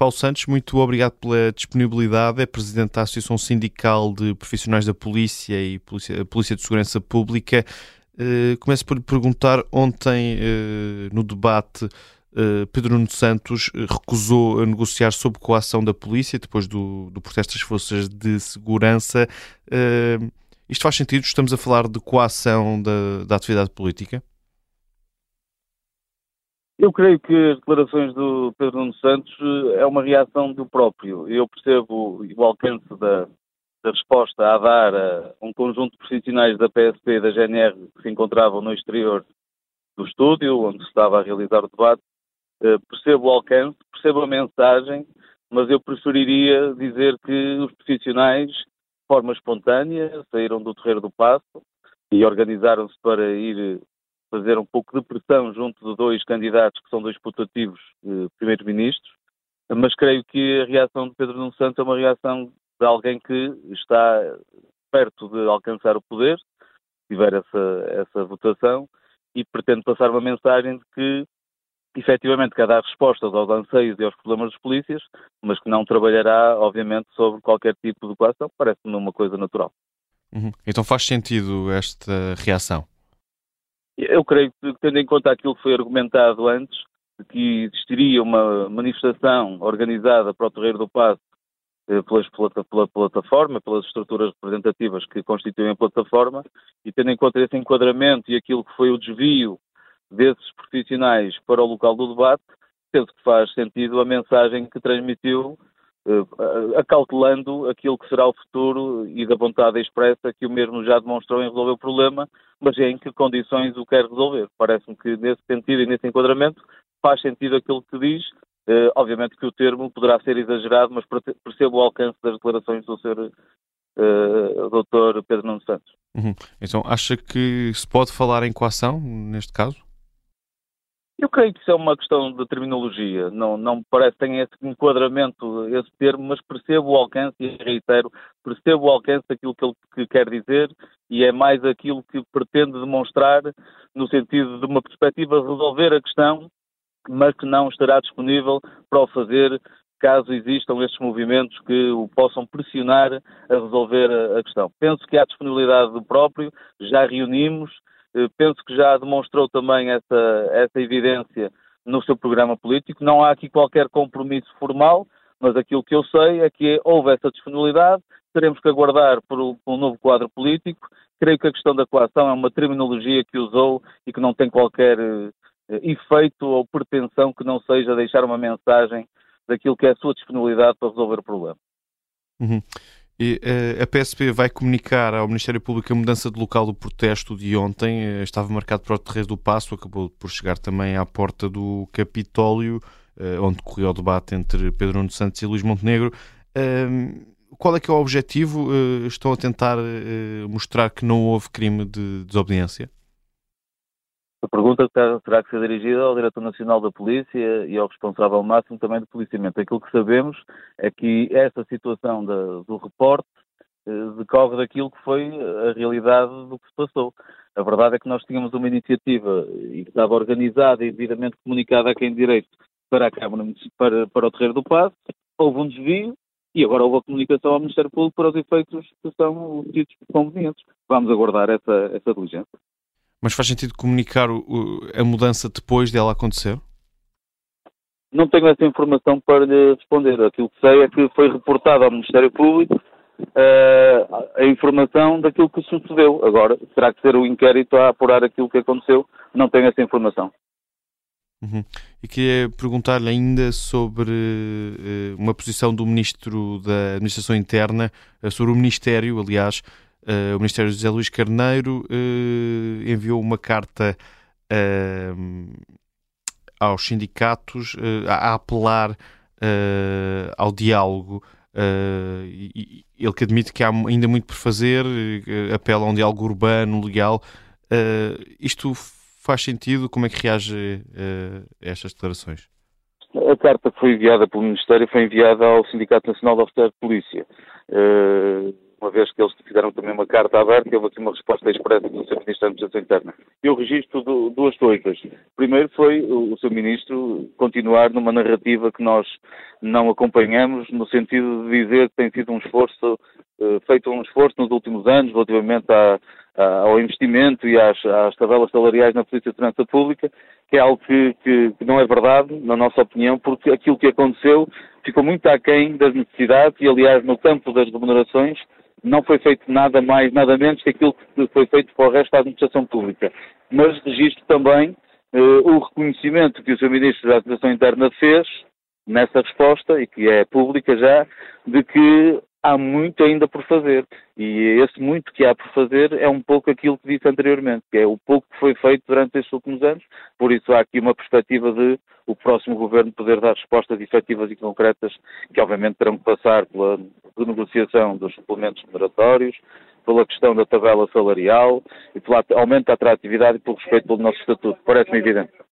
Paulo Santos, muito obrigado pela disponibilidade. É presidente da Associação Sindical de Profissionais da Polícia e Polícia, Polícia de Segurança Pública. Uh, começo por lhe perguntar: ontem, uh, no debate, uh, Pedro Nuno Santos recusou a negociar sob coação da polícia depois do, do protesto das forças de segurança. isto faz sentido? Estamos a falar de coação da, da atividade política? Eu creio que as declarações do Pedro Nuno Santos eh, é uma reação do próprio. Eu percebo o alcance da, da resposta a dar a um conjunto de profissionais da PSP e da GNR que se encontravam no exterior do estúdio, onde se estava a realizar o debate. Eh, percebo o alcance, percebo a mensagem, mas eu preferiria dizer que os profissionais, de forma espontânea, saíram do Terreiro do Passo e organizaram-se para ir fazer um pouco de pressão junto de dois candidatos que são dois putativos eh, primeiros-ministros, mas creio que a reação de Pedro Nuno Santos é uma reação de alguém que está perto de alcançar o poder, tiver essa, essa votação, e pretende passar uma mensagem de que efetivamente quer dar respostas aos anseios e aos problemas dos polícias, mas que não trabalhará, obviamente, sobre qualquer tipo de coação, parece-me uma coisa natural. Uhum. Então faz sentido esta reação? Eu creio que, tendo em conta aquilo que foi argumentado antes, que existiria uma manifestação organizada para o Terreiro do Passo eh, pela, plataforma, pelas estruturas representativas que constituem a plataforma, e tendo em conta esse enquadramento e aquilo que foi o desvio desses profissionais para o local do debate, penso que faz sentido a mensagem que transmitiu acautelando aquilo que será o futuro e da vontade expressa que o mesmo já demonstrou em resolver o problema, mas em que condições o quer resolver. Parece-me que nesse sentido e nesse enquadramento faz sentido aquilo que diz. Uh, obviamente que o termo poderá ser exagerado, mas percebo o alcance das declarações do Sr. Uh, Dr. Pedro Nuno Santos. Uhum. Então, acha que se pode falar em coação neste caso? Eu creio que isso é uma questão de terminologia. Não, não me parece que tenha esse enquadramento, esse termo, mas percebo o alcance e reitero, percebo o alcance daquilo que ele que quer dizer e é mais aquilo que pretende demonstrar no sentido de uma perspectiva de resolver a questão, mas que não estará disponível para o fazer caso existam estes movimentos que o possam pressionar a resolver a questão. Penso que há disponibilidade do próprio, já reunimos, penso que já demonstrou também essa, essa evidência no seu programa político. Não há aqui qualquer compromisso formal, mas aquilo que eu sei é que houve essa disponibilidade, teremos que aguardar por, um novo quadro político. Creio que a questão da coação é uma terminologia que usou e que não tem qualquer uh, efeito ou pretensão que não seja deixar uma mensagem daquilo que é a sua disponibilidade para resolver o problema. Uhum. E, uh, a PSP vai comunicar ao Ministério Público a mudança de local do protesto de ontem. Uh, estava marcado para o Terreiro do Passo, acabou por chegar também à porta do Capitólio, uh, onde correu o debate entre Pedro Nuno Santos e Luís Montenegro. Ehm, qual é que é o objetivo? estão a tentar mostrar que não houve crime de desobediência? A pergunta terá que ser dirigida ao Diretor Nacional da Polícia e ao responsável máximo também do policiamento. Aquilo que sabemos é que essa situação da, do reporte eh, decorre daquilo que foi a realidade do que se passou. A verdade é que nós tínhamos uma iniciativa e que estava organizada e devidamente comunicada a quem direito para a Câmara para, para o Terreiro do Passo, houve um desvio e agora houve a comunicação ao Ministério Público para os efeitos que são tidos convenientes. Vamos aguardar essa, essa diligência. Mas faz sentido comunicar o, a mudança depois dela acontecer? Não tenho essa informação para lhe responder. Aquilo que sei é que foi reportado ao Ministério Público uh, a informação daquilo que sucedeu. Agora, terá que ser o inquérito a apurar aquilo que aconteceu. Não tenho essa informação. Uhum. E queria perguntar-lhe ainda sobre uh, uma posição do Ministro da Administração Interna, uh, sobre o Ministério, aliás, o Ministério José Luís Carneiro uh, enviou uma carta uh, aos sindicatos a, apelar ao diálogo. Ele que admite que há ainda muito por fazer, apela a um diálogo urbano, legal. isto faz sentido? Como é que reage a estas declarações? A carta que foi enviada pelo Ministério foi enviada ao Sindicato Nacional de Oficiais de Polícia uma vez que eles fizeram também uma carta aberta e houve aqui uma resposta expressa do Sr. Ministro da Administração Interna. Eu registro duas coisas. Primeiro foi o, Sr. Ministro continuar numa narrativa que nós não acompanhamos, no sentido de dizer que tem sido um esforço, uh, feito um esforço nos últimos anos relativamente à, ao investimento e às, às, tabelas salariais na Polícia de Segurança Pública, que é algo que, que, que não é verdade, na nossa opinião, porque aquilo que aconteceu ficou muito aquém das necessidades e, aliás, no campo das remunerações, não foi feito nada mais, nada menos que aquilo que foi feito para o resto da administração pública. Mas registro também eh, o reconhecimento que o Sr. Ministro da Administração Interna fez nessa resposta, e que é pública já, de que há muito ainda por fazer. E esse muito que há por fazer é um pouco aquilo que disse anteriormente, que é o pouco que foi feito durante estes últimos anos. Por isso há aqui uma perspectiva de o próximo governo poder dar respostas efetivas e concretas, que obviamente terão que passar pela renegociação dos suplementos moderatórios, pela questão da tabela salarial e pelo aumento da atratividade e pelo respeito pelo nosso estatuto. Parece-me evidente.